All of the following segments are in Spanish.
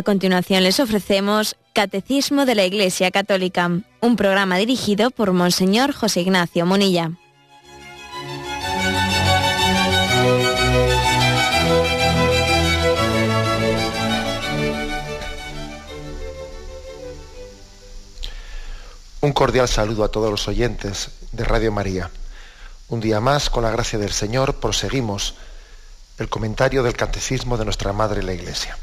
A continuación les ofrecemos Catecismo de la Iglesia Católica, un programa dirigido por Monseñor José Ignacio Monilla. Un cordial saludo a todos los oyentes de Radio María. Un día más, con la gracia del Señor, proseguimos el comentario del Catecismo de nuestra Madre la Iglesia.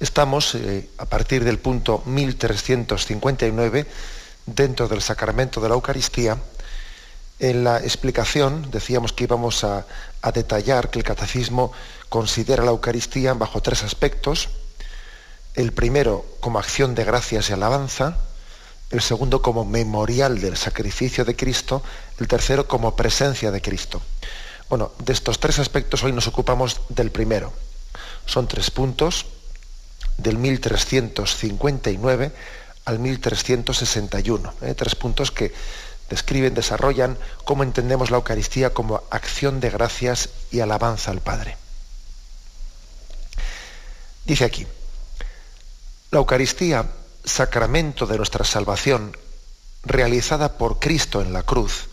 Estamos, eh, a partir del punto 1359, dentro del sacramento de la Eucaristía, en la explicación, decíamos que íbamos a, detallar que el catecismo considera la Eucaristía bajo tres aspectos. El primero como acción de gracias y alabanza, el segundo como memorial del sacrificio de Cristo, el tercero como presencia de Cristo. Bueno, de estos tres aspectos hoy nos ocupamos del primero. Son tres puntos del 1359 al 1361. ¿eh? Tres puntos que describen, desarrollan cómo entendemos la Eucaristía como acción de gracias y alabanza al Padre. Dice aquí, la Eucaristía, sacramento de nuestra salvación, realizada por Cristo en la cruz,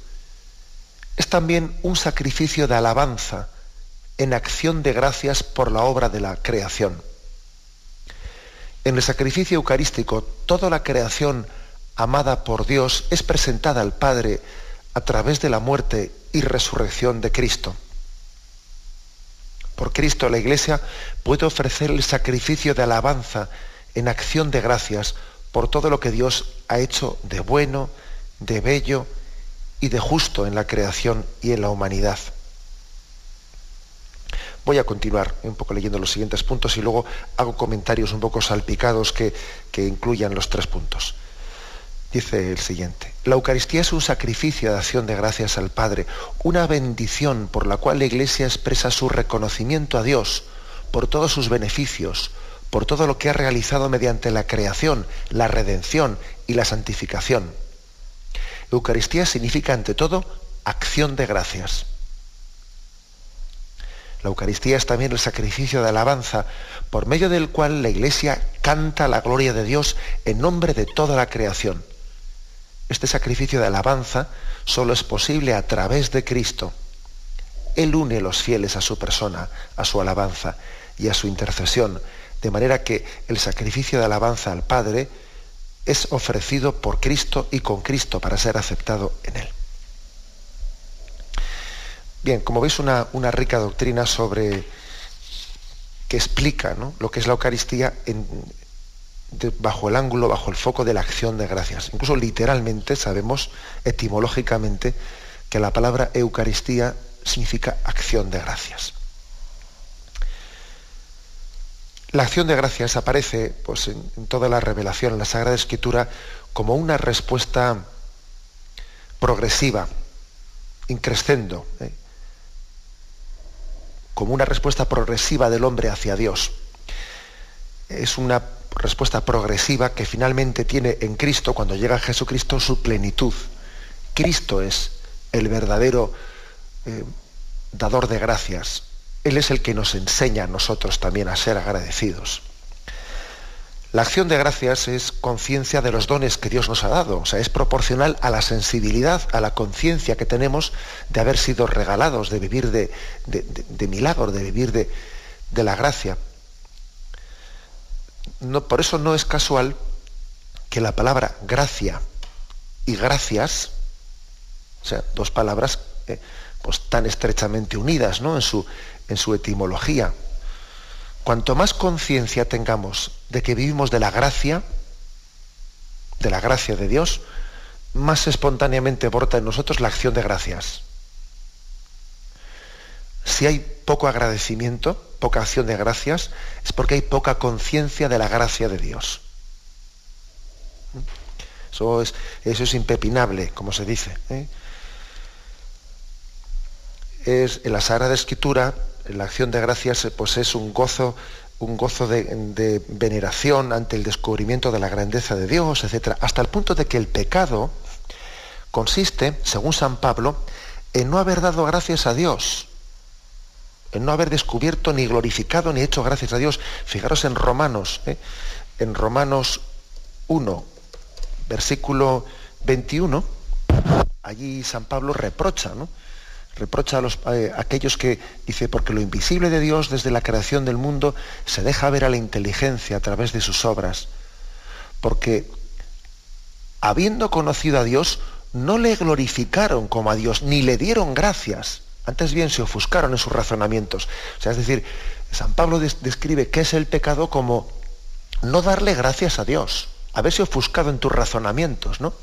es también un sacrificio de alabanza en acción de gracias por la obra de la creación. En el sacrificio eucarístico, toda la creación amada por Dios es presentada al Padre a través de la muerte y resurrección de Cristo. Por Cristo la Iglesia puede ofrecer el sacrificio de alabanza en acción de gracias por todo lo que Dios ha hecho de bueno, de bello y de justo en la creación y en la humanidad. Voy a continuar un poco leyendo los siguientes puntos y luego hago comentarios un poco salpicados que, que incluyan los tres puntos. Dice el siguiente, la Eucaristía es un sacrificio de acción de gracias al Padre, una bendición por la cual la Iglesia expresa su reconocimiento a Dios por todos sus beneficios, por todo lo que ha realizado mediante la creación, la redención y la santificación. Eucaristía significa ante todo acción de gracias. La Eucaristía es también el sacrificio de alabanza, por medio del cual la Iglesia canta la gloria de Dios en nombre de toda la creación. Este sacrificio de alabanza solo es posible a través de Cristo. Él une los fieles a su persona, a su alabanza y a su intercesión, de manera que el sacrificio de alabanza al Padre es ofrecido por Cristo y con Cristo para ser aceptado en Él. Bien, como veis, una, rica doctrina sobre que explica lo que es la Eucaristía bajo el ángulo, bajo el foco de la acción de gracias. Incluso literalmente sabemos, etimológicamente, que la palabra Eucaristía significa acción de gracias. La acción de gracias aparece pues, en, toda la revelación, en la Sagrada Escritura, como una respuesta progresiva, increscendo, ¿eh? Como una respuesta progresiva del hombre hacia Dios. Es una respuesta progresiva que finalmente tiene en Cristo, cuando llega Jesucristo, su plenitud. Cristo es el verdadero eh, dador de gracias. Él es el que nos enseña a nosotros también a ser agradecidos. La acción de gracias es conciencia de los dones que Dios nos ha dado, o sea, es proporcional a la sensibilidad, a la conciencia que tenemos de haber sido regalados, de vivir de, de, milagro, de vivir de, la gracia. Por eso no es casual que la palabra gracia y gracias, o sea, dos palabras eh, pues tan estrechamente unidas ¿no? en, su, en su etimología, Cuanto más conciencia tengamos de que vivimos de la gracia, de la gracia de Dios, más espontáneamente brota en nosotros la acción de gracias. Si hay poco agradecimiento, poca acción de gracias, es porque hay poca conciencia de la gracia de Dios. Eso es, impepinable, como se dice. ¿eh? Es en la Sagrada Escritura la acción de gracias pues es un gozo, un gozo de, veneración ante el descubrimiento de la grandeza de Dios, etc. Hasta el punto de que el pecado consiste, según San Pablo, en no haber dado gracias a Dios. en no haber descubierto ni glorificado ni hecho gracias a Dios. Fijaros en Romanos, ¿eh? en Romanos 1, versículo 21, allí San Pablo reprocha, ¿no? Reprocha a, los, eh, aquellos que dice, porque lo invisible de Dios desde la creación del mundo se deja ver a la inteligencia a través de sus obras, porque habiendo conocido a Dios, no le glorificaron como a Dios, ni le dieron gracias. Antes bien se ofuscaron en sus razonamientos. O sea, es decir, San Pablo describe qué es el pecado como no darle gracias a Dios, haberse ofuscado en tus razonamientos, ¿no?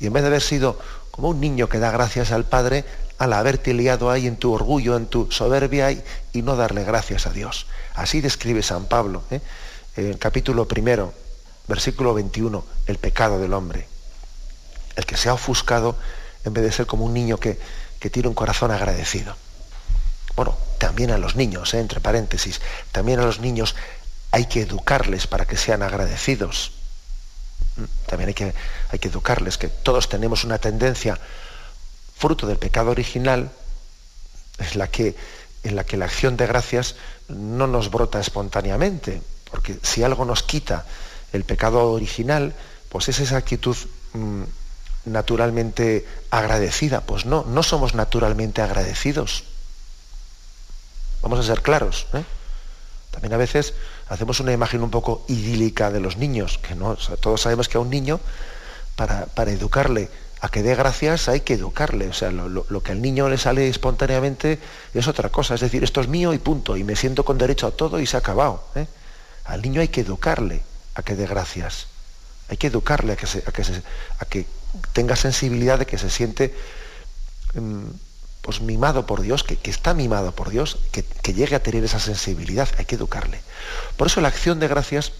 Y en vez de haber sido como un niño que da gracias al Padre, al haberte liado ahí en tu orgullo, en tu soberbia y, no darle gracias a Dios. Así describe San Pablo, ¿eh? en el capítulo primero, versículo 21, el pecado del hombre. El que se ha ofuscado en vez de ser como un niño que, tiene un corazón agradecido. Bueno, también a los niños, ¿eh? entre paréntesis, también a los niños hay que educarles para que sean agradecidos. ¿Mm? También hay que, hay que educarles, que todos tenemos una tendencia fruto del pecado original, es la que, en la que la acción de gracias no nos brota espontáneamente, porque si algo nos quita el pecado original, pues es esa actitud mm, naturalmente agradecida. Pues no, no somos naturalmente agradecidos. Vamos a ser claros. ¿eh? También a veces hacemos una imagen un poco idílica de los niños, que no, todos sabemos que a un niño, para, para educarle a que dé gracias hay que educarle. O sea, lo, que al niño le sale espontáneamente es otra cosa. Es decir, esto es mío y punto. Y me siento con derecho a todo y se ha acabado. ¿eh? Al niño hay que educarle a que dé gracias. Hay que educarle a que, a que, que tenga sensibilidad de que se siente mm, pues mimado por Dios, que, está mimado por Dios, que, que llegue a tener esa sensibilidad. Hay que educarle. Por eso la acción de gracias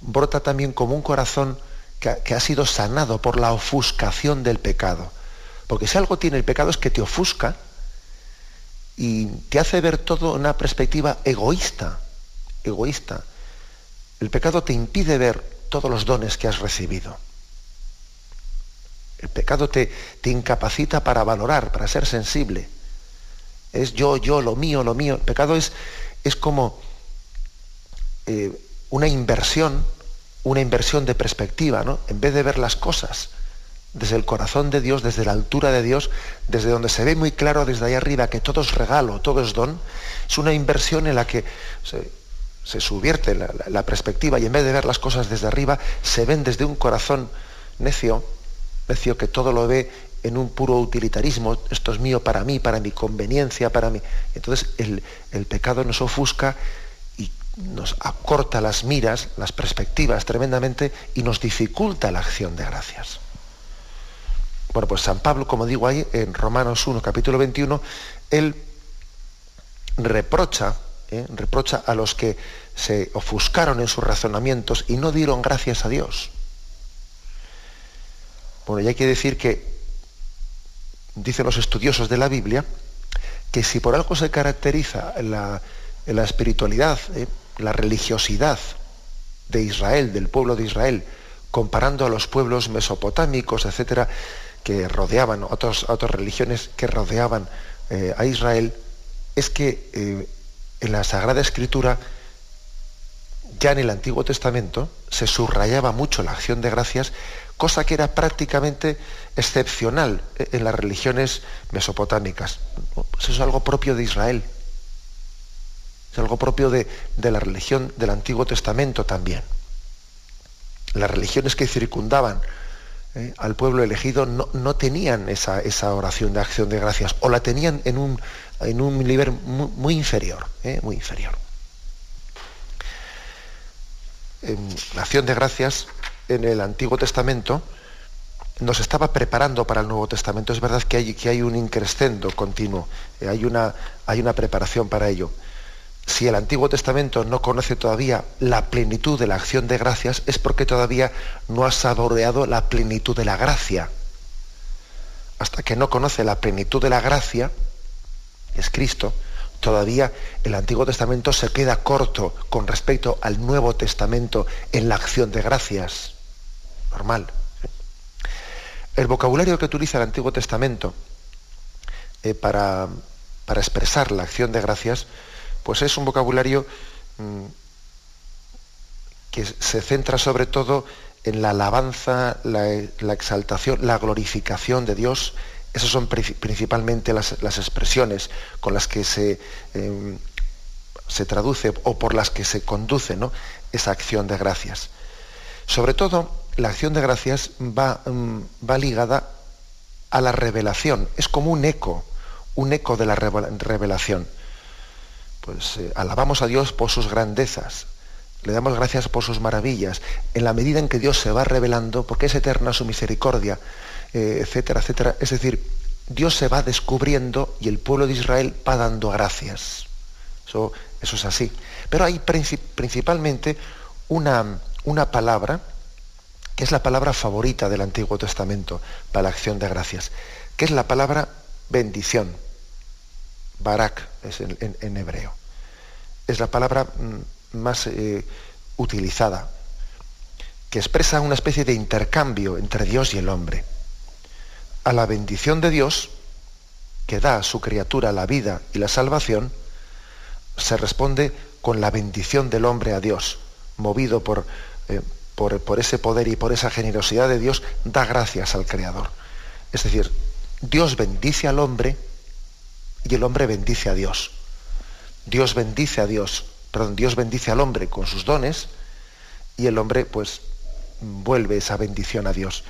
brota también como un corazón que, ha sido sanado por la ofuscación del pecado. Porque si algo tiene el pecado es que te ofusca y te hace ver todo en una perspectiva egoísta, egoísta. El pecado te impide ver todos los dones que has recibido. El pecado te, te incapacita para valorar, para ser sensible. Es yo, yo, lo mío, lo mío. El pecado es, es como eh, una inversión una inversión de perspectiva, ¿no? En vez de ver las cosas desde el corazón de Dios, desde la altura de Dios, desde donde se ve muy claro desde ahí arriba que todo es regalo, todo es don, es una inversión en la que se, subvierte la, perspectiva y en vez de ver las cosas desde arriba, se ven desde un corazón necio, necio que todo lo ve en un puro utilitarismo, esto es mío para mí, para mi conveniencia, para mí. Entonces el, el pecado nos ofusca nos acorta las miras, las perspectivas tremendamente y nos dificulta la acción de gracias. Bueno, pues San Pablo, como digo ahí en Romanos 1, capítulo 21, él reprocha, ¿eh? reprocha a los que se ofuscaron en sus razonamientos y no dieron gracias a Dios. Bueno, y hay que decir que, dicen los estudiosos de la Biblia, que si por algo se caracteriza la, la espiritualidad, ¿eh? La religiosidad de Israel, del pueblo de Israel, comparando a los pueblos mesopotámicos, etcétera, que rodeaban, otras religiones que rodeaban eh, a Israel, es que eh, en la Sagrada Escritura, ya en el Antiguo Testamento, se subrayaba mucho la acción de gracias, cosa que era prácticamente excepcional eh, en las religiones mesopotámicas. Pues eso es algo propio de Israel algo propio de, la religión del Antiguo Testamento también. Las religiones que circundaban eh, al pueblo elegido no, tenían esa, oración de acción de gracias, o la tenían en un, en nivel muy, inferior, eh, muy inferior. la acción de gracias en el Antiguo Testamento nos estaba preparando para el Nuevo Testamento. Es verdad que hay, un increscendo continuo, eh, hay una preparación para ello si el Antiguo Testamento no conoce todavía la plenitud de la acción de gracias, es porque todavía no ha saboreado la plenitud de la gracia. Hasta que no conoce la plenitud de la gracia, es Cristo, todavía el Antiguo Testamento se queda corto con respecto al Nuevo Testamento en la acción de gracias. Normal. El vocabulario que utiliza el Antiguo Testamento eh, para para expresar la acción de gracias, pues es un vocabulario mm, que se centra sobre todo en la alabanza, la, exaltación, la glorificación de Dios. Esas son principalmente las, expresiones con las que se, em, se, traduce o por las que se conduce esa acción de gracias. Sobre todo, la acción de gracias mm, va ligada a la revelación. Es como un eco, un eco de la revelación. Pues eh, alabamos a Dios por sus grandezas, le damos gracias por sus maravillas, en la medida en que Dios se va revelando, porque es eterna su misericordia, eh, etcétera, etcétera. Es decir, Dios se va descubriendo y el pueblo de Israel va dando gracias. Eso, es así. Pero hay principalmente una, una palabra, que es la palabra favorita del Antiguo Testamento para la acción de gracias, que es la palabra bendición. Barak es en, hebreo. Es la palabra mm, más eh, utilizada, que expresa una especie de intercambio entre Dios y el hombre. A la bendición de Dios, que da a su criatura la vida y la salvación, se responde con la bendición del hombre a Dios, movido por, eh, por, por ese poder y por esa generosidad de Dios, da gracias al Creador. Es decir, Dios bendice al hombre y el hombre bendice a Dios. Dios bendice a Dios, perdón, Dios bendice al hombre con sus dones y el hombre pues vuelve esa bendición a Dios.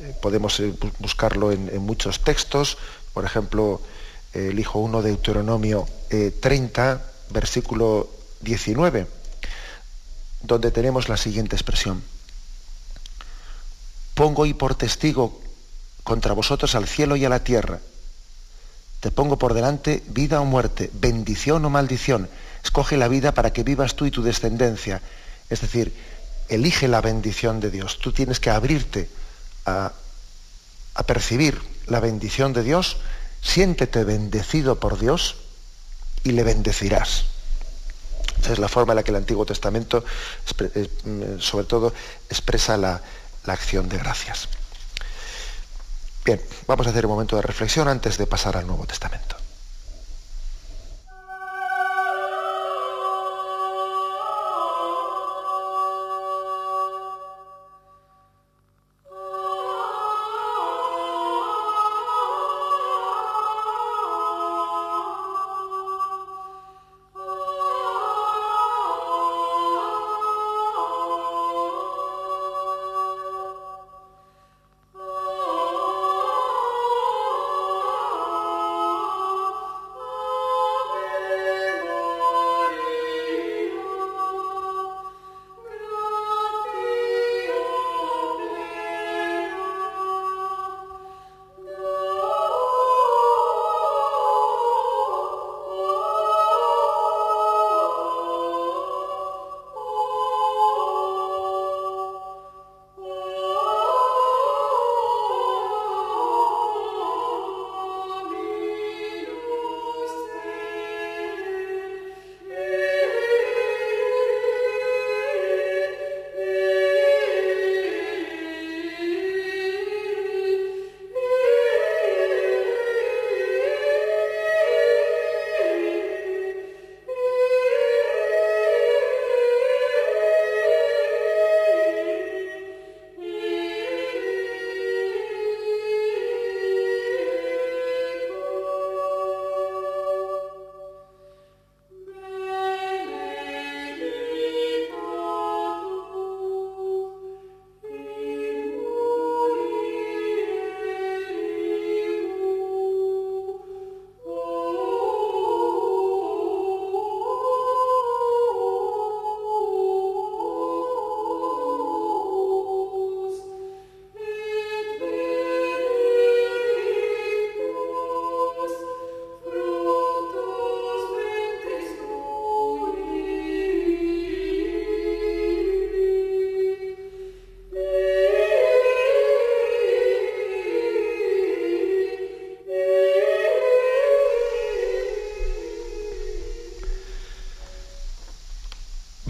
Eh, podemos eh, buscarlo en, muchos textos, por ejemplo, el Hijo 1 de Deuteronomio 30, eh, versículo 19, donde tenemos la siguiente expresión. Pongo hoy por testigo contra vosotros al cielo y a la tierra. Te pongo por delante vida o muerte, bendición o maldición. Escoge la vida para que vivas tú y tu descendencia. Es decir, elige la bendición de Dios. Tú tienes que abrirte a, percibir la bendición de Dios, siéntete bendecido por Dios y le bendecirás. Esa es la forma en la que el Antiguo Testamento, eh, sobre todo, expresa la acción de gracias. Bien, vamos a hacer un momento de reflexión antes de pasar al Nuevo Testamento.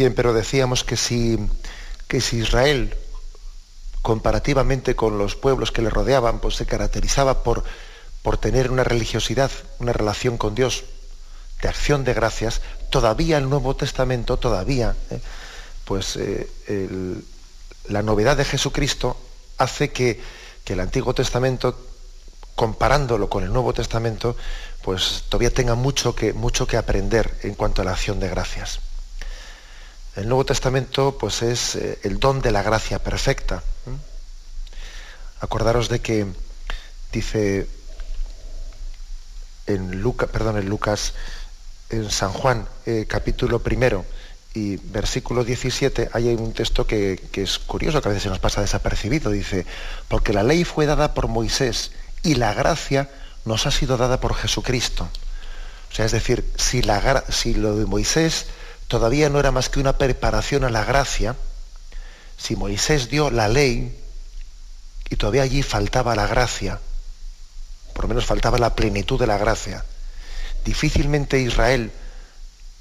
Bien, pero decíamos que si, Israel, comparativamente con los pueblos que le rodeaban, pues se caracterizaba por, por tener una religiosidad, una relación con Dios de acción de gracias, todavía el Nuevo Testamento, todavía, ¿eh? pues eh, la novedad de Jesucristo hace que, que, el Antiguo Testamento, comparándolo con el Nuevo Testamento, pues todavía tenga mucho que, mucho que aprender en cuanto a la acción de gracias. El Nuevo Testamento pues es eh, el don de la gracia perfecta. Acordaros de que dice en, perdón, en Lucas, en San Juan, eh, capítulo primero y versículo 17, hay un texto que, que, es curioso, que a veces se nos pasa desapercibido. Dice, porque la ley fue dada por Moisés y la gracia nos ha sido dada por Jesucristo. O sea, es decir, si, la, si lo de Moisés todavía no era más que una preparación a la gracia, si Moisés dio la ley y todavía allí faltaba la gracia, por lo menos faltaba la plenitud de la gracia, difícilmente Israel,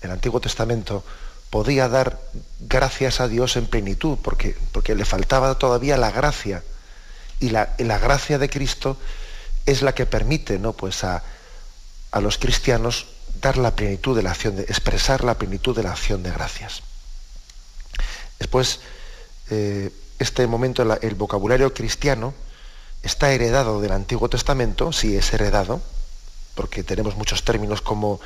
el Antiguo Testamento, podía dar gracias a Dios en plenitud, porque, porque le faltaba todavía la gracia. Y la, la gracia de Cristo es la que permite ¿no? pues a, los cristianos dar la plenitud de la acción, de, expresar la plenitud de la acción de gracias. Después, eh, este momento, el vocabulario cristiano está heredado del Antiguo Testamento, sí es heredado, porque tenemos muchos términos como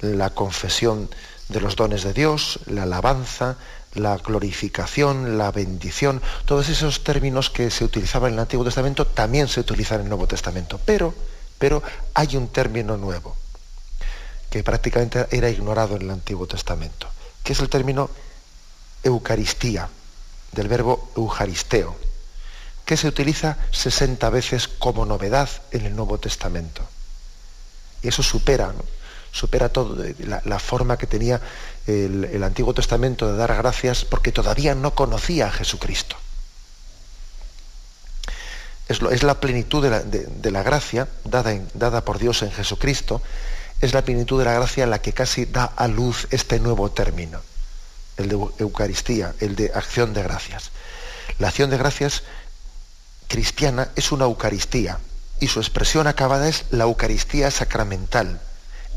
la confesión de los dones de Dios, la alabanza, la glorificación, la bendición, todos esos términos que se utilizaban en el Antiguo Testamento también se utilizan en el Nuevo Testamento. Pero, pero hay un término nuevo que prácticamente era ignorado en el Antiguo Testamento, que es el término Eucaristía, del verbo eucaristeo, que se utiliza 60 veces como novedad en el Nuevo Testamento. Y eso supera, supera todo, la, forma que tenía el, Antiguo Testamento de dar gracias porque todavía no conocía a Jesucristo. Es, la plenitud de la, gracia dada, dada por Dios en Jesucristo, es la plenitud de la gracia la que casi da a luz este nuevo término, el de Eucaristía, el de acción de gracias. La acción de gracias cristiana es una Eucaristía, y su expresión acabada es la Eucaristía sacramental.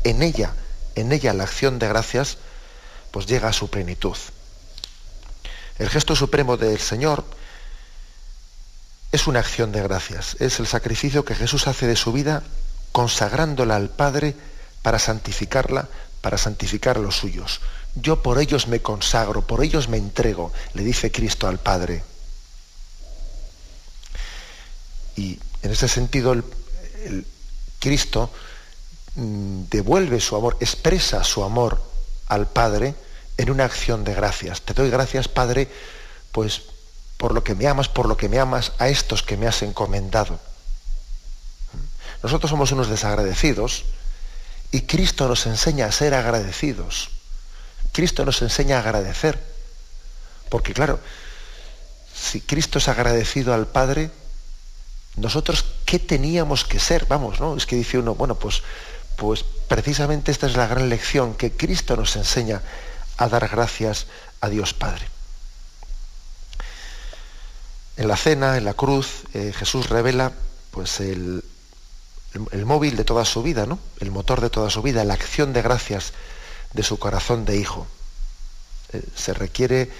En ella, en ella la acción de gracias pues llega a su plenitud. El gesto supremo del Señor es una acción de gracias, es el sacrificio que Jesús hace de su vida consagrándola al Padre para santificarla, para santificar a los suyos. Yo por ellos me consagro, por ellos me entrego, le dice Cristo al Padre. Y en ese sentido, el, Cristo mm, devuelve su amor, expresa su amor al Padre en una acción de gracias. Te doy gracias, Padre, pues por lo que me amas, por lo que me amas a estos que me has encomendado. Nosotros somos unos desagradecidos y Cristo nos enseña a ser agradecidos. Cristo nos enseña a agradecer. Porque claro, si Cristo es agradecido al Padre, nosotros qué teníamos que ser, vamos, ¿no? Es que dice uno, bueno, pues, pues precisamente esta es la gran lección que Cristo nos enseña a dar gracias a Dios Padre. En la cena, en la cruz, eh, Jesús revela pues el, el, móvil de toda su vida, ¿no? El motor de toda su vida, la acción de gracias de su corazón de hijo. Eh, se requiere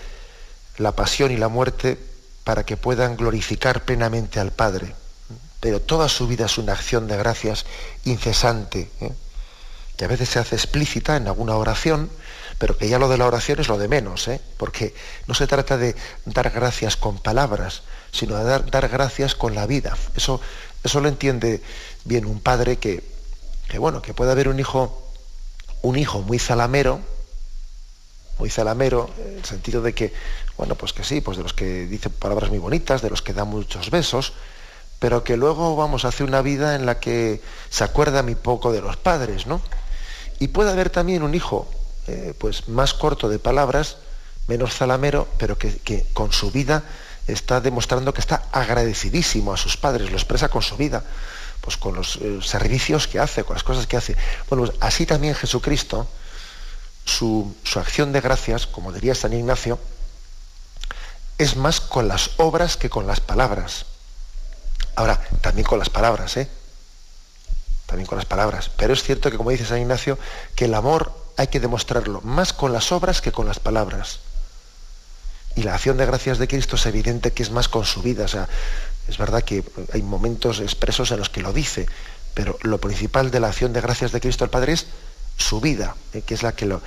la pasión y la muerte para que puedan glorificar plenamente al Padre pero toda su vida es una acción de gracias incesante, ¿eh? que a veces se hace explícita en alguna oración, pero que ya lo de la oración es lo de menos, ¿eh? porque no se trata de dar gracias con palabras, sino de dar, gracias con la vida. Eso, eso lo entiende bien un padre que, que, bueno, que puede haber un hijo, un hijo muy zalamero, muy zalamero, en el sentido de que, bueno, pues que sí, pues de los que dicen palabras muy bonitas, de los que dan muchos besos, pero que luego vamos a hacer una vida en la que se acuerda muy poco de los padres, ¿no? Y puede haber también un hijo, eh, pues más corto de palabras, menos zalamero, pero que, con su vida está demostrando que está agradecidísimo a sus padres, lo expresa con su vida, pues con los eh, servicios que hace, con las cosas que hace. Bueno, pues así también Jesucristo, su, su acción de gracias, como diría San Ignacio, es más con las obras que con las palabras. Ahora, también con las palabras, ¿eh? también con las palabras. Pero es cierto que, como dice San Ignacio, que el amor hay que demostrarlo más con las obras que con las palabras. Y la acción de gracias de Cristo es evidente que es más con su vida. O sea, es verdad que hay momentos expresos en los que lo dice, pero lo principal de la acción de gracias de Cristo al Padre es su vida, eh, que es la que lo,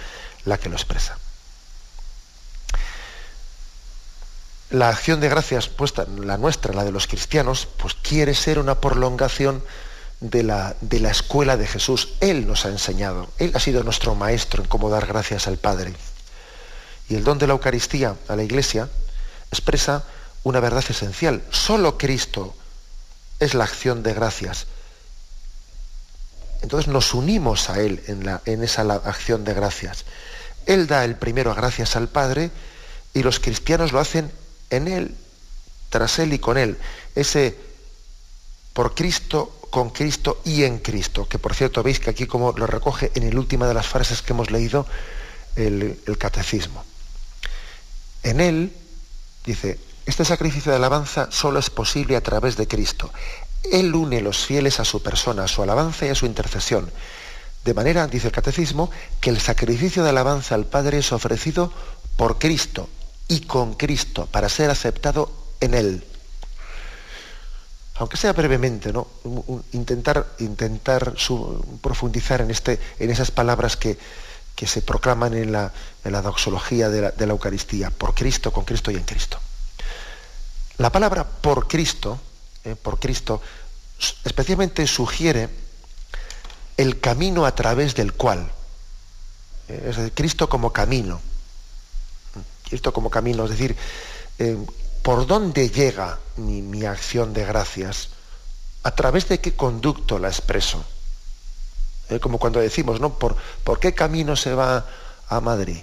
la que lo expresa. La acción de gracias puesta, la nuestra, la de los cristianos, pues quiere ser una prolongación de la, de la escuela de Jesús. Él nos ha enseñado, Él ha sido nuestro maestro en cómo dar gracias al Padre. Y el don de la Eucaristía a la Iglesia expresa una verdad esencial. Solo Cristo es la acción de gracias. Entonces nos unimos a Él en, la, en esa acción de gracias. Él da el primero gracias al Padre y los cristianos lo hacen en Él, tras Él y con Él. Ese por Cristo, con Cristo y en Cristo, que por cierto veis que aquí como lo recoge en el última de las frases que hemos leído el, el catecismo. En Él, dice, este sacrificio de alabanza solo es posible a través de Cristo. Él une los fieles a su persona, a su alabanza y a su intercesión. De manera, dice el catecismo, que el sacrificio de alabanza al Padre es ofrecido por Cristo y con Cristo para ser aceptado en Él. Aunque sea brevemente, ¿no? Intentar, intentar profundizar en, este, en esas palabras que, que se proclaman en la, en la doxología de la, de la Eucaristía, por Cristo, con Cristo y en Cristo. La palabra por Cristo eh, por Cristo, especialmente sugiere el camino a través del cual, eh, es decir, Cristo como camino, Cristo como camino, es decir, eh, por dónde llega mi, acción de gracias, a través de qué conducto la expreso. como cuando decimos, ¿no? ¿Por, ¿Por, qué camino se va a Madrid?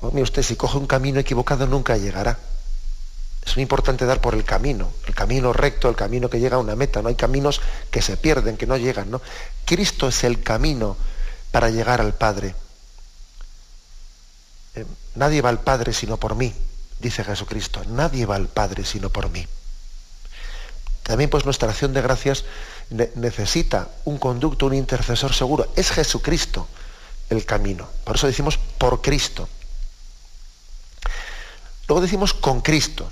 usted, si coge un camino equivocado nunca llegará. Es muy importante dar por el camino, el camino recto, el camino que llega a una meta. No hay caminos que se pierden, que no llegan. ¿no? Cristo es el camino para llegar al Padre. Eh, nadie va al Padre sino por mí, dice Jesucristo. Nadie va al Padre sino por mí. También pues nuestra acción de gracias necesita un conducto, un intercesor seguro. Es Jesucristo el camino. Por eso decimos por Cristo. Luego decimos con Cristo.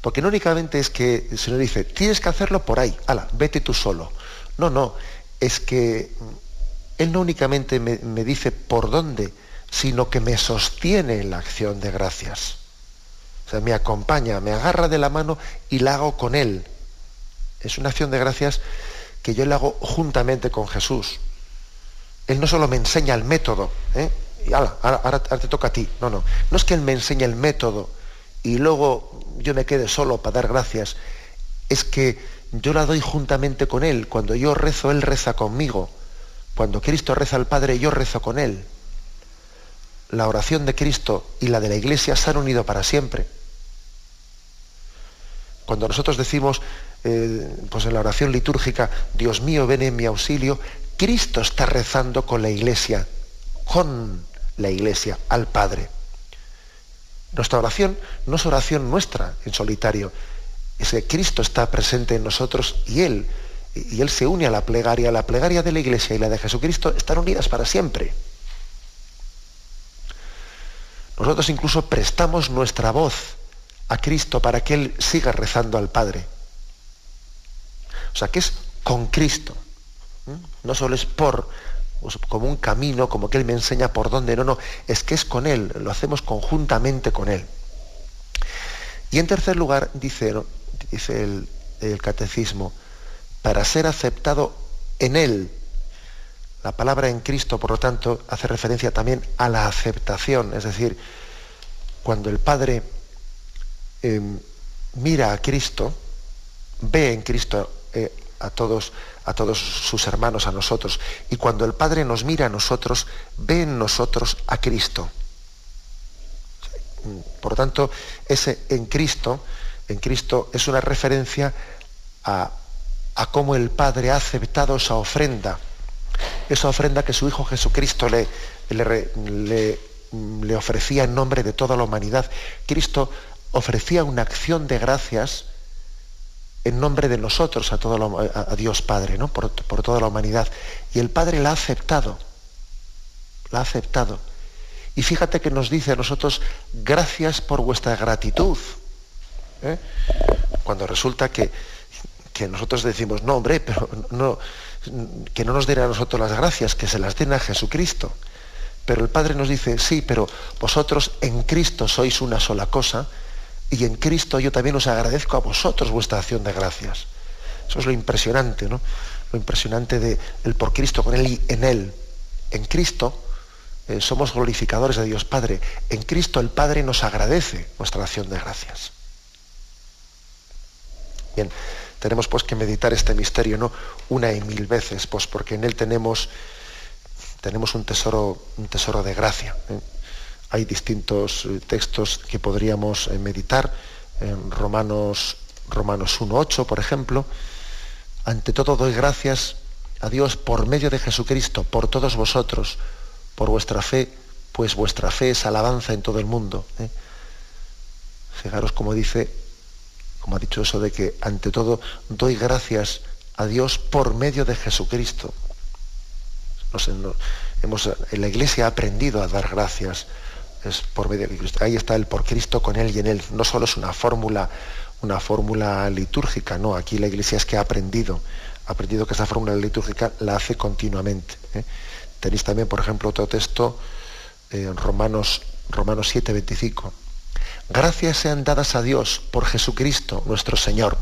Porque no únicamente es que el Señor dice, tienes que hacerlo por ahí, ala, vete tú solo. No, no, es que Él no únicamente me, dice por dónde, sino que me sostiene en la acción de gracias. O sea, me acompaña, me agarra de la mano y la hago con Él. Es una acción de gracias que yo la hago juntamente con Jesús. Él no solo me enseña el método, ¿eh? y ala, ahora, ahora, te toca a ti. No, no. No es que Él me enseñe el método y luego yo me quede solo para dar gracias, es que yo la doy juntamente con Él. Cuando yo rezo, Él reza conmigo. Cuando Cristo reza al Padre, yo rezo con Él. La oración de Cristo y la de la Iglesia se han unido para siempre. Cuando nosotros decimos, eh, pues en la oración litúrgica, Dios mío, ven en mi auxilio, Cristo está rezando con la Iglesia, con la Iglesia, al Padre. Nuestra oración no es oración nuestra en solitario, es que Cristo está presente en nosotros y Él, y Él se une a la plegaria. La plegaria de la Iglesia y la de Jesucristo están unidas para siempre. Nosotros incluso prestamos nuestra voz a Cristo para que Él siga rezando al Padre. O sea, que es con Cristo. No solo es por, como un camino, como que Él me enseña por dónde. No, no, es que es con Él, lo hacemos conjuntamente con Él. Y en tercer lugar, dice, el catecismo, para ser aceptado en Él. La palabra en Cristo, por lo tanto, hace referencia también a la aceptación, es decir, cuando el Padre em, mira a Cristo, ve en Cristo eh, a todos a todos sus hermanos, a nosotros. Y cuando el Padre nos mira a nosotros, ve en nosotros a Cristo. Por lo tanto, ese en Cristo, en Cristo es una referencia a, cómo el Padre ha aceptado esa ofrenda, esa ofrenda que su Hijo Jesucristo le, le, le ofrecía en nombre de toda la humanidad. Cristo ofrecía una acción de gracias en nombre de nosotros a, todo a, Dios Padre, ¿no? Por, por, toda la humanidad. Y el Padre la ha aceptado, la ha aceptado. Y fíjate que nos dice a nosotros, gracias por vuestra gratitud. ¿eh? Cuando resulta que, que, nosotros decimos, no, hombre, pero no, que no nos den a nosotros las gracias, que se las den a Jesucristo. Pero el Padre nos dice, sí, pero vosotros en Cristo sois una sola cosa y en Cristo yo también os agradezco a vosotros vuestra acción de gracias. Eso es lo impresionante, ¿no? Lo impresionante de el por Cristo con Él y en Él. En Cristo eh, somos glorificadores de Dios Padre. En Cristo el Padre nos agradece nuestra acción de gracias. Bien, tenemos pues que meditar este misterio, ¿no? Una y mil veces, pues porque en Él tenemos tenemos un tesoro, un tesoro de gracia. ¿eh? Hay distintos eh, textos que podríamos eh, meditar, en Romanos, Romanos 1.8, por ejemplo. Ante todo doy gracias a Dios por medio de Jesucristo, por todos vosotros, por vuestra fe, pues vuestra fe es alabanza en todo el mundo. Fijaros como dice, como ha dicho eso de que ante todo doy gracias a Dios por medio de Jesucristo hemos, en la iglesia ha aprendido a dar gracias. Es por medio de. Ahí está el por Cristo con Él y en Él. No solo es una fórmula, una fórmula litúrgica, no. Aquí la iglesia es que ha aprendido, ha aprendido que esa fórmula litúrgica la hace continuamente. ¿eh? Tenéis también, por ejemplo, otro texto eh, en Romanos, Romanos 7, 25. Gracias sean dadas a Dios por Jesucristo, nuestro Señor.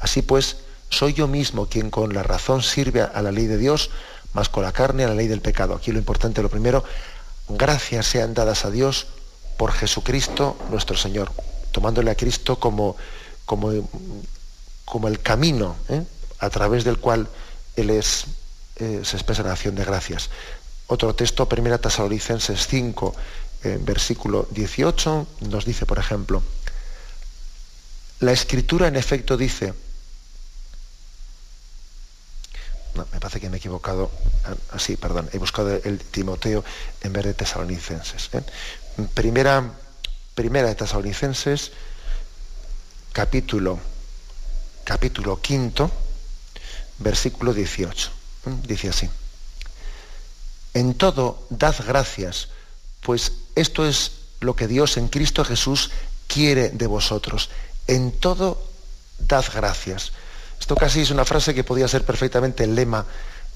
Así pues, soy yo mismo quien con la razón sirve a la ley de Dios más con la carne a la ley del pecado. Aquí lo importante, lo primero, gracias sean dadas a Dios por Jesucristo nuestro Señor, tomándole a Cristo como, como, como el camino ¿eh? a través del cual Él es, eh, se expresa la acción de gracias. Otro texto, 1 Tesalonicenses 5, eh, versículo 18, nos dice, por ejemplo, la escritura en efecto dice, me parece que me he equivocado. Ah, perdón, he buscado el Timoteo en vez de Tesalonicenses. ¿eh? Primera, primera de Tesalonicenses, capítulo, capítulo quinto, versículo 18. ¿eh? Dice así. En todo, dad gracias, pues esto es lo que Dios en Cristo Jesús quiere de vosotros. En todo, dad gracias esto casi es una frase que podía ser perfectamente el lema,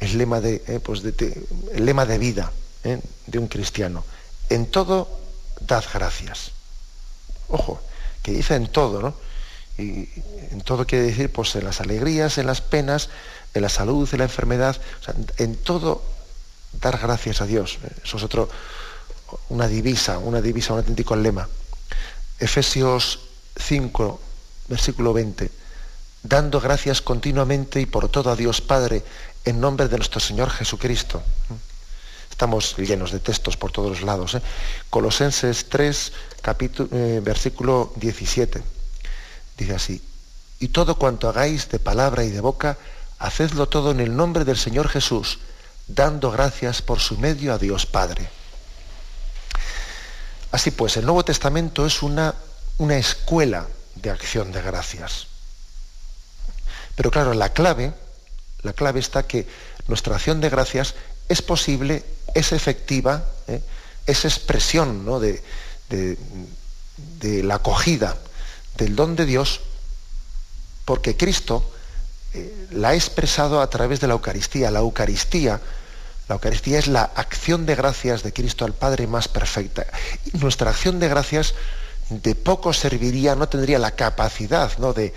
el lema de, eh, pues el lema de vida eh, de un cristiano. En todo, dad gracias. Ojo, que dice en todo, ¿no? Y en todo quiere decir, pues en las alegrías, en las penas, en la salud, en la enfermedad, en todo dar gracias a Dios. Eso es otro, una divisa, una divisa, un auténtico lema. Efesios 5, versículo 20 dando gracias continuamente y por todo a Dios Padre, en nombre de nuestro Señor Jesucristo. Estamos llenos de textos por todos los lados. ¿eh? Colosenses 3, capítulo, eh, versículo 17. Dice así, y todo cuanto hagáis de palabra y de boca, hacedlo todo en el nombre del Señor Jesús, dando gracias por su medio a Dios Padre. Así pues, el Nuevo Testamento es una, una escuela de acción de gracias. Pero claro, la clave, la clave está que nuestra acción de gracias es posible, es efectiva, ¿eh? es expresión de, la acogida del don de Dios, porque Cristo eh, la ha expresado a través de la Eucaristía. La Eucaristía, la Eucaristía es la acción de gracias de Cristo al Padre más perfecta. Y nuestra acción de gracias de poco serviría, no tendría la capacidad ¿no? de,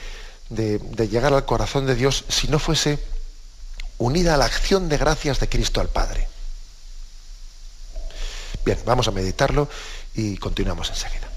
de, llegar al corazón de Dios si no fuese unida a la acción de gracias de Cristo al Padre. Bien, vamos a meditarlo y continuamos enseguida.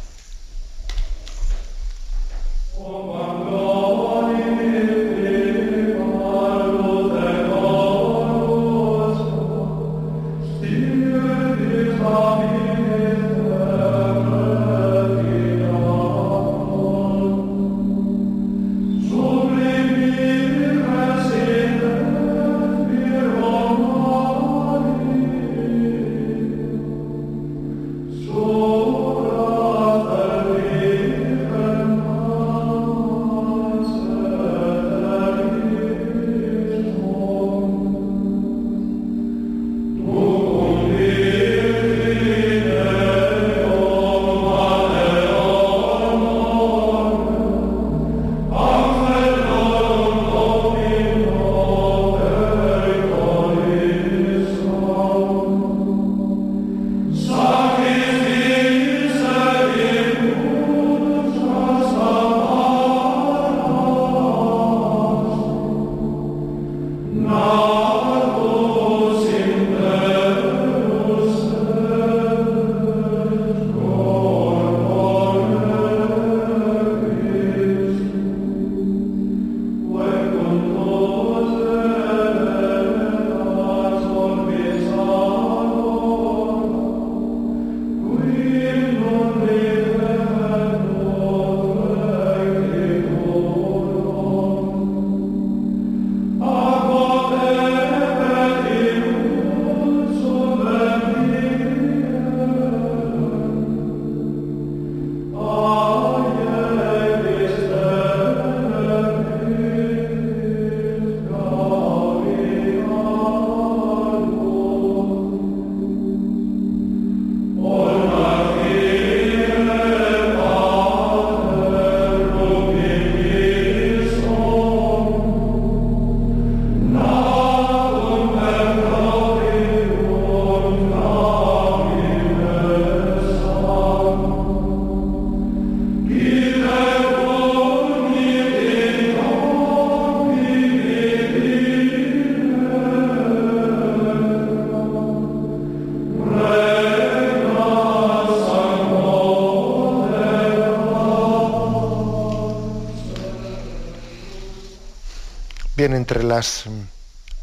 Las,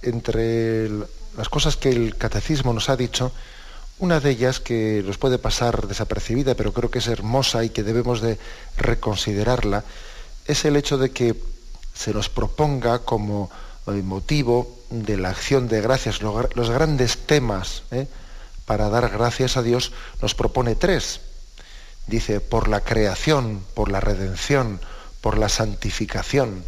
entre las cosas que el catecismo nos ha dicho, una de ellas que nos puede pasar desapercibida, pero creo que es hermosa y que debemos de reconsiderarla, es el hecho de que se nos proponga como eh, motivo de la acción de gracias, los grandes temas ¿eh? para dar gracias a Dios, nos propone tres. Dice, por la creación, por la redención, por la santificación.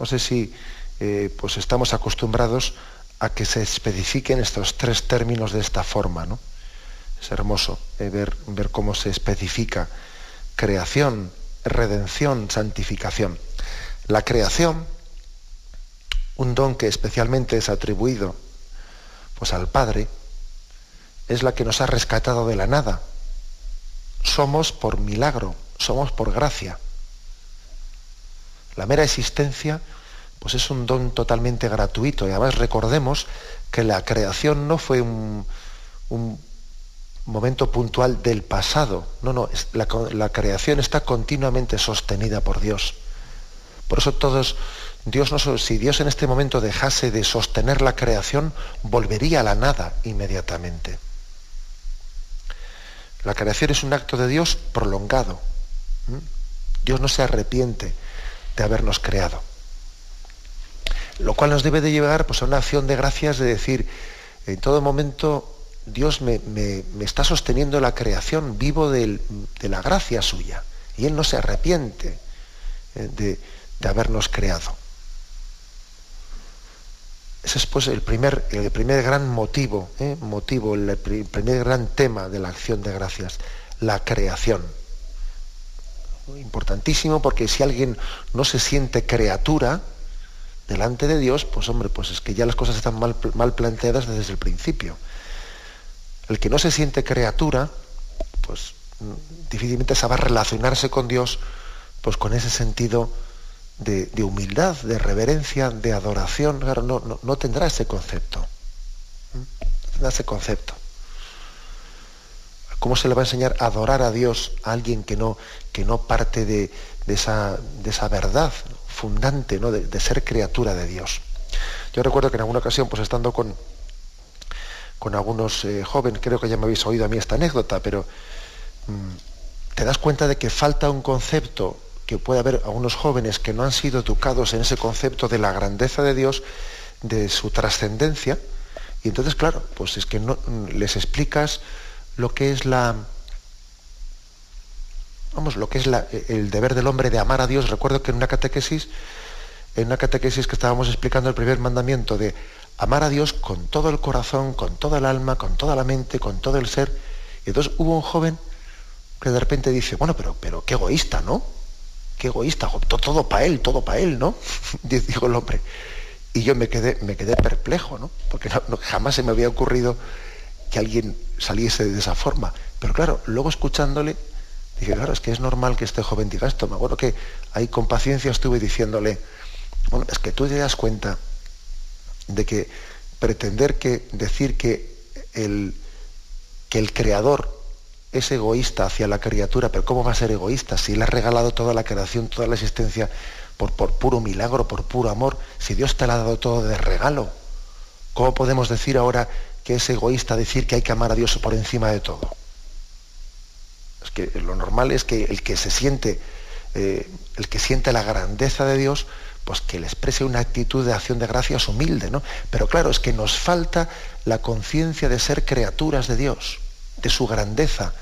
No sé si eh, pues estamos acostumbrados a que se especifiquen estos tres términos de esta forma. ¿no? Es hermoso eh, ver, ver cómo se especifica creación, redención, santificación. La creación, un don que especialmente es atribuido pues, al Padre, es la que nos ha rescatado de la nada. Somos por milagro, somos por gracia. La mera existencia pues es un don totalmente gratuito. Y además recordemos que la creación no fue un, momento puntual del pasado. No, no, la, la, creación está continuamente sostenida por Dios. Por eso todos, Dios no, si Dios en este momento dejase de sostener la creación, volvería a la nada inmediatamente. La creación es un acto de Dios prolongado. Dios no se arrepiente de habernos creado. Lo cual nos debe de llevar pues, a una acción de gracias de decir, en todo momento Dios me, está sosteniendo la creación, vivo de la gracia suya. Y Él no se arrepiente eh, de, habernos creado. Ese es pues, el, primer, el primer gran motivo, ¿eh? motivo, el primer gran tema de la acción de gracias, la creación. Importantísimo porque si alguien no se siente criatura, delante de Dios, pues hombre, pues es que ya las cosas están mal, mal planteadas desde el principio. El que no se siente criatura, pues difícilmente sabrá relacionarse con Dios, pues con ese sentido de, humildad, de reverencia, de adoración. No, no, tendrá ese concepto. No tendrá ese concepto. ¿Cómo se le va a enseñar a adorar a Dios a alguien que no, que no parte de, esa, esa verdad? fundante ¿no? de, ser criatura de Dios. Yo recuerdo que en alguna ocasión, pues estando con, con algunos eh, jóvenes, creo que ya me habéis oído a mí esta anécdota, pero mm, te das cuenta de que falta un concepto, que puede haber algunos jóvenes que no han sido educados en ese concepto de la grandeza de Dios, de su trascendencia, y entonces, claro, pues es que no, les explicas lo que es la, vamos, lo que es el deber del hombre de amar a Dios. Recuerdo que en una catequesis, en una catequesis que estábamos explicando el primer mandamiento de amar a Dios con todo el corazón, con toda el alma, con toda la mente, con todo el ser. Y entonces hubo un joven que de repente dice, bueno, pero, pero qué egoísta, ¿no? Qué egoísta, todo para él, todo para él, ¿no? Dijo el hombre. Y yo me quedé, me quedé perplejo, ¿no? Porque jamás se me había ocurrido que alguien saliese de esa forma. Pero claro, luego escuchándole, Dije, claro, es que es normal que este joven diga esto. Me acuerdo que ahí con paciencia estuve diciéndole, bueno, es que tú te das cuenta de que pretender que decir que el, que el creador es egoísta hacia la criatura, pero ¿cómo va a ser egoísta si le ha regalado toda la creación, toda la existencia por, por puro milagro, por puro amor? Si Dios te la ha dado todo de regalo, ¿cómo podemos decir ahora que es egoísta decir que hay que amar a Dios por encima de todo? Es que lo normal es que el que se siente, eh, el que siente la grandeza de Dios, pues que le exprese una actitud de acción de gracias humilde, ¿no? Pero claro, es que nos falta la conciencia de ser criaturas de Dios, de su grandeza,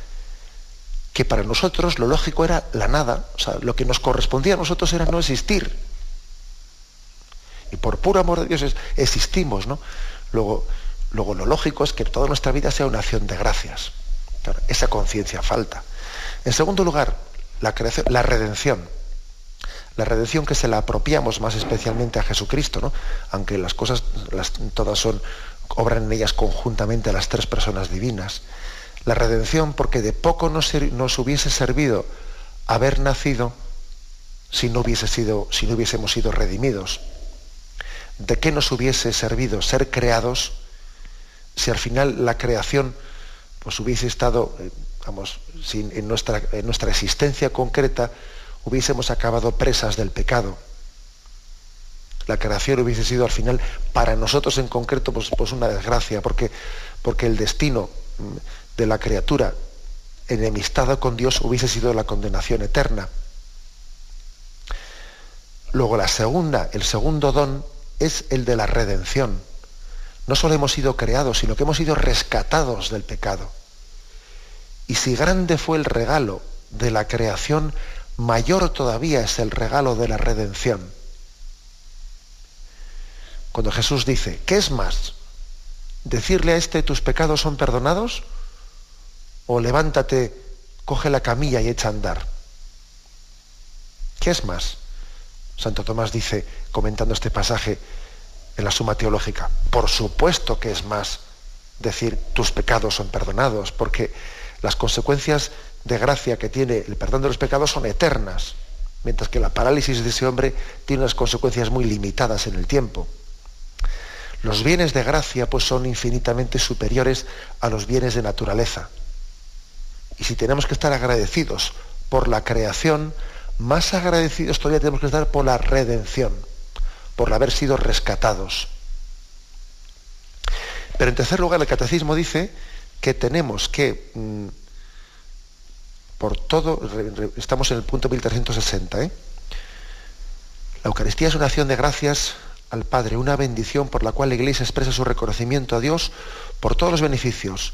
que para nosotros lo lógico era la nada, o sea, lo que nos correspondía a nosotros era no existir. Y por puro amor de Dios existimos, ¿no? Luego, luego lo lógico es que toda nuestra vida sea una acción de gracias esa conciencia falta. En segundo lugar, la, creación, la redención. La redención que se la apropiamos más especialmente a Jesucristo, ¿no? aunque las cosas todas son, obran en ellas conjuntamente a las tres personas divinas. La redención porque de poco nos, nos hubiese servido haber nacido si no, hubiese sido, si no hubiésemos sido redimidos. ¿De qué nos hubiese servido ser creados si al final la creación pues hubiese estado, eh, vamos, sin, en, nuestra, nuestra existencia concreta hubiésemos acabado presas del pecado. la creación hubiese sido al final, para nosotros en concreto, pues, pues una desgracia, porque, porque el destino mm, de la criatura enemistada con Dios hubiese sido la condenación eterna. Luego la segunda, el segundo don es el de la redención. No solo hemos sido creados, sino que hemos sido rescatados del pecado. Y si grande fue el regalo de la creación, mayor todavía es el regalo de la redención. Cuando Jesús dice, ¿qué es más? ¿Decirle a este tus pecados son perdonados? ¿O levántate, coge la camilla y echa a andar? ¿Qué es más? Santo Tomás dice, comentando este pasaje en la Suma Teológica, por supuesto que es más decir tus pecados son perdonados, porque las consecuencias de gracia que tiene el perdón de los pecados son eternas, mientras que la parálisis de ese hombre tiene unas consecuencias muy limitadas en el tiempo. Los bienes de gracia pues son infinitamente superiores a los bienes de naturaleza. Y si tenemos que estar agradecidos por la creación, más agradecidos todavía tenemos que estar por la redención, por haber sido rescatados. Pero en tercer lugar, el catecismo dice que tenemos que, mm, por todo, estamos en el punto 1360, ¿eh? la Eucaristía es una acción de gracias al Padre, una bendición por la cual la Iglesia expresa su reconocimiento a Dios por todos los beneficios,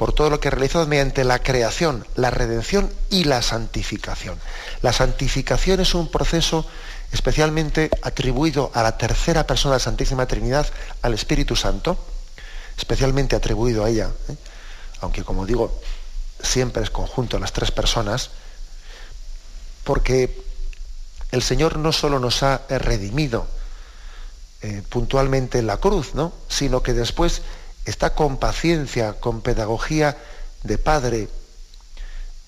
por todo lo que ha realizado mediante la creación, la redención y la santificación. La santificación es un proceso especialmente atribuido a la tercera persona de la Santísima Trinidad, al Espíritu Santo, especialmente atribuido a ella. ¿eh? aunque como digo, siempre es conjunto las tres personas, porque el Señor no solo nos ha redimido eh, puntualmente en la cruz, ¿no? sino que después está con paciencia, con pedagogía de Padre,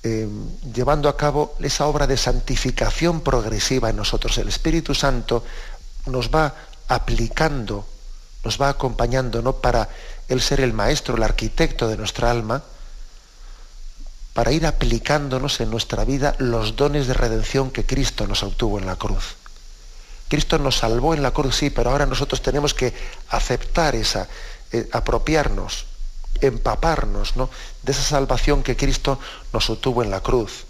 eh, llevando a cabo esa obra de santificación progresiva en nosotros. El Espíritu Santo nos va aplicando, nos va acompañando ¿no? para el ser el maestro, el arquitecto de nuestra alma, para ir aplicándonos en nuestra vida los dones de redención que Cristo nos obtuvo en la cruz. Cristo nos salvó en la cruz, sí, pero ahora nosotros tenemos que aceptar esa, eh, apropiarnos, empaparnos ¿no? de esa salvación que Cristo nos obtuvo en la cruz.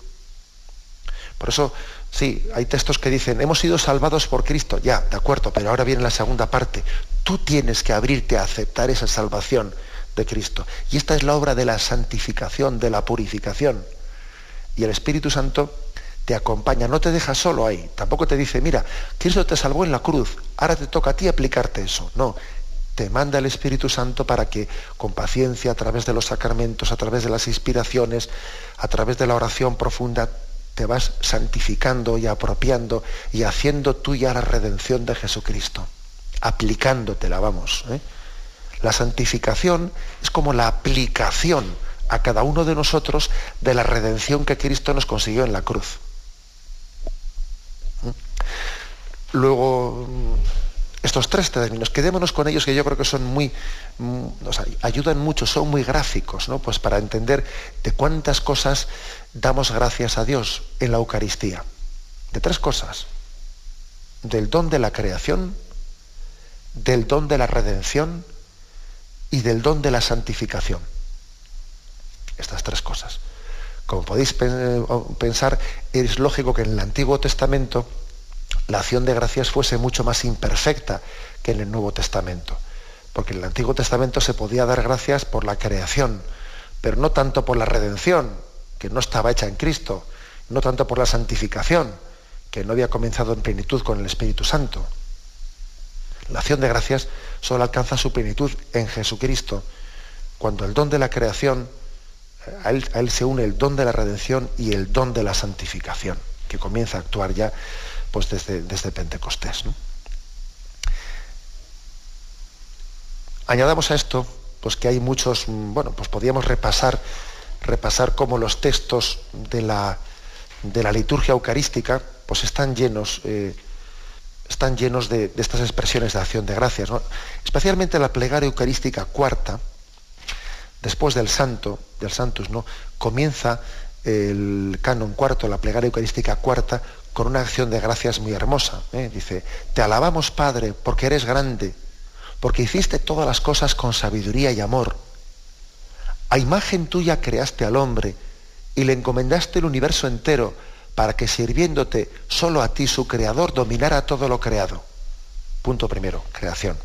Por eso, sí, hay textos que dicen, hemos sido salvados por Cristo, ya, de acuerdo, pero ahora viene la segunda parte. Tú tienes que abrirte a aceptar esa salvación de Cristo. Y esta es la obra de la santificación, de la purificación. Y el Espíritu Santo te acompaña, no te deja solo ahí. Tampoco te dice, mira, Cristo te salvó en la cruz, ahora te toca a ti aplicarte eso. No, te manda el Espíritu Santo para que con paciencia, a través de los sacramentos, a través de las inspiraciones, a través de la oración profunda, te vas santificando y apropiando y haciendo tuya la redención de Jesucristo aplicándotela, vamos. ¿eh? La santificación es como la aplicación a cada uno de nosotros de la redención que Cristo nos consiguió en la cruz. ¿Mm? Luego, estos tres términos, quedémonos con ellos que yo creo que son muy, mm, ayudan mucho, son muy gráficos, ¿no? Pues para entender de cuántas cosas damos gracias a Dios en la Eucaristía. De tres cosas. Del don de la creación, del don de la redención y del don de la santificación. Estas tres cosas. Como podéis pensar, es lógico que en el Antiguo Testamento la acción de gracias fuese mucho más imperfecta que en el Nuevo Testamento. Porque en el Antiguo Testamento se podía dar gracias por la creación, pero no tanto por la redención, que no estaba hecha en Cristo, no tanto por la santificación, que no había comenzado en plenitud con el Espíritu Santo. La acción de gracias solo alcanza su plenitud en Jesucristo, cuando el don de la creación, a él, se une el don de la redención y el don de la santificación, que comienza a actuar ya pues, desde, desde Pentecostés. Añadamos a esto pues, que hay muchos, bueno, pues podríamos repasar, repasar cómo los textos de la, de la liturgia eucarística pues, están llenos. Eh, están llenos de, estas expresiones de acción de gracias. Especialmente la plegaria eucarística cuarta, después del santo, del santus, ¿no? comienza el canon cuarto, la plegaria eucarística cuarta, con una acción de gracias muy hermosa. ¿eh? Dice, te alabamos Padre porque eres grande, porque hiciste todas las cosas con sabiduría y amor. A imagen tuya creaste al hombre y le encomendaste el universo entero para que sirviéndote solo a ti, su creador, dominara todo lo creado. Punto primero, creación.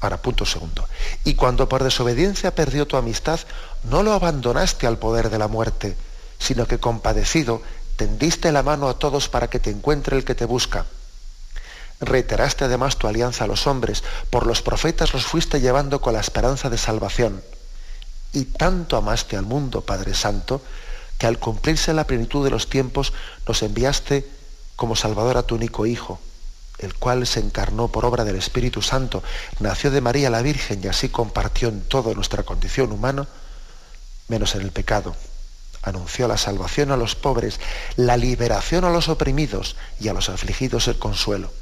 Ahora, punto segundo. Y cuando por desobediencia perdió tu amistad, no lo abandonaste al poder de la muerte, sino que compadecido tendiste la mano a todos para que te encuentre el que te busca. Reiteraste además tu alianza a los hombres, por los profetas los fuiste llevando con la esperanza de salvación. Y tanto amaste al mundo, Padre Santo, que al cumplirse la plenitud de los tiempos nos enviaste como Salvador a tu único Hijo, el cual se encarnó por obra del Espíritu Santo, nació de María la Virgen y así compartió en toda nuestra condición humana, menos en el pecado anunció la salvación a los pobres, la liberación a los oprimidos y a los afligidos el consuelo.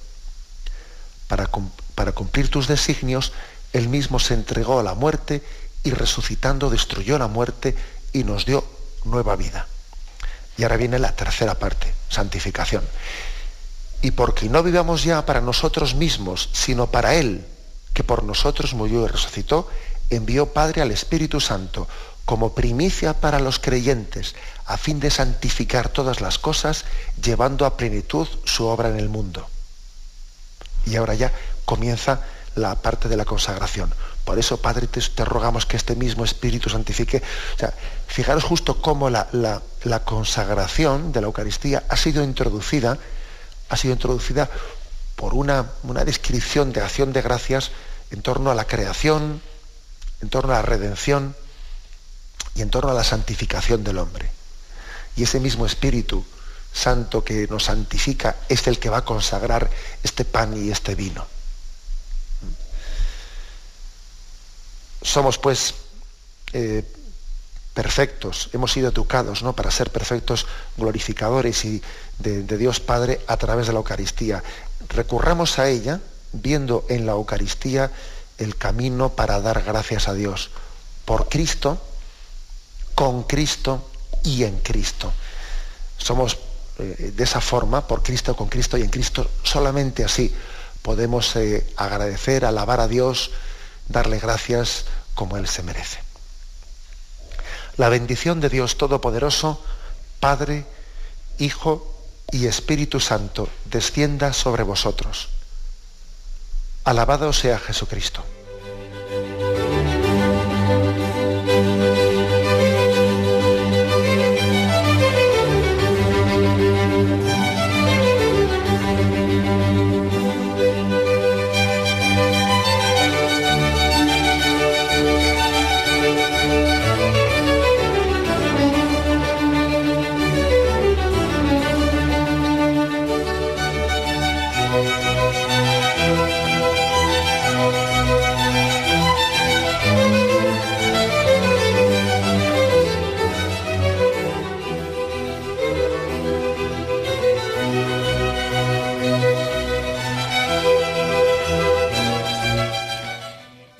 Para, para cumplir tus designios, Él mismo se entregó a la muerte y resucitando destruyó la muerte y nos dio nueva vida. Y ahora viene la tercera parte, santificación. Y porque no vivamos ya para nosotros mismos, sino para Él, que por nosotros murió y resucitó, envió Padre al Espíritu Santo como primicia para los creyentes, a fin de santificar todas las cosas, llevando a plenitud su obra en el mundo. Y ahora ya comienza la parte de la consagración. Por eso, Padre, te, rogamos que este mismo Espíritu santifique. O sea, fijaros justo cómo la, la, consagración de la Eucaristía ha sido introducida, ha sido introducida por una, una descripción de acción de gracias en torno a la creación, en torno a la redención, y en torno a la santificación del hombre. Y ese mismo Espíritu Santo que nos santifica es el que va a consagrar este pan y este vino. Somos pues eh, perfectos, hemos sido educados ¿no? para ser perfectos glorificadores y de, de Dios Padre a través de la Eucaristía. Recurramos a ella viendo en la Eucaristía el camino para dar gracias a Dios. Por Cristo, con Cristo y en Cristo. Somos eh, de esa forma, por Cristo, con Cristo y en Cristo, solamente así podemos eh, agradecer, alabar a Dios, darle gracias como Él se merece. La bendición de Dios Todopoderoso, Padre, Hijo y Espíritu Santo, descienda sobre vosotros. Alabado sea Jesucristo.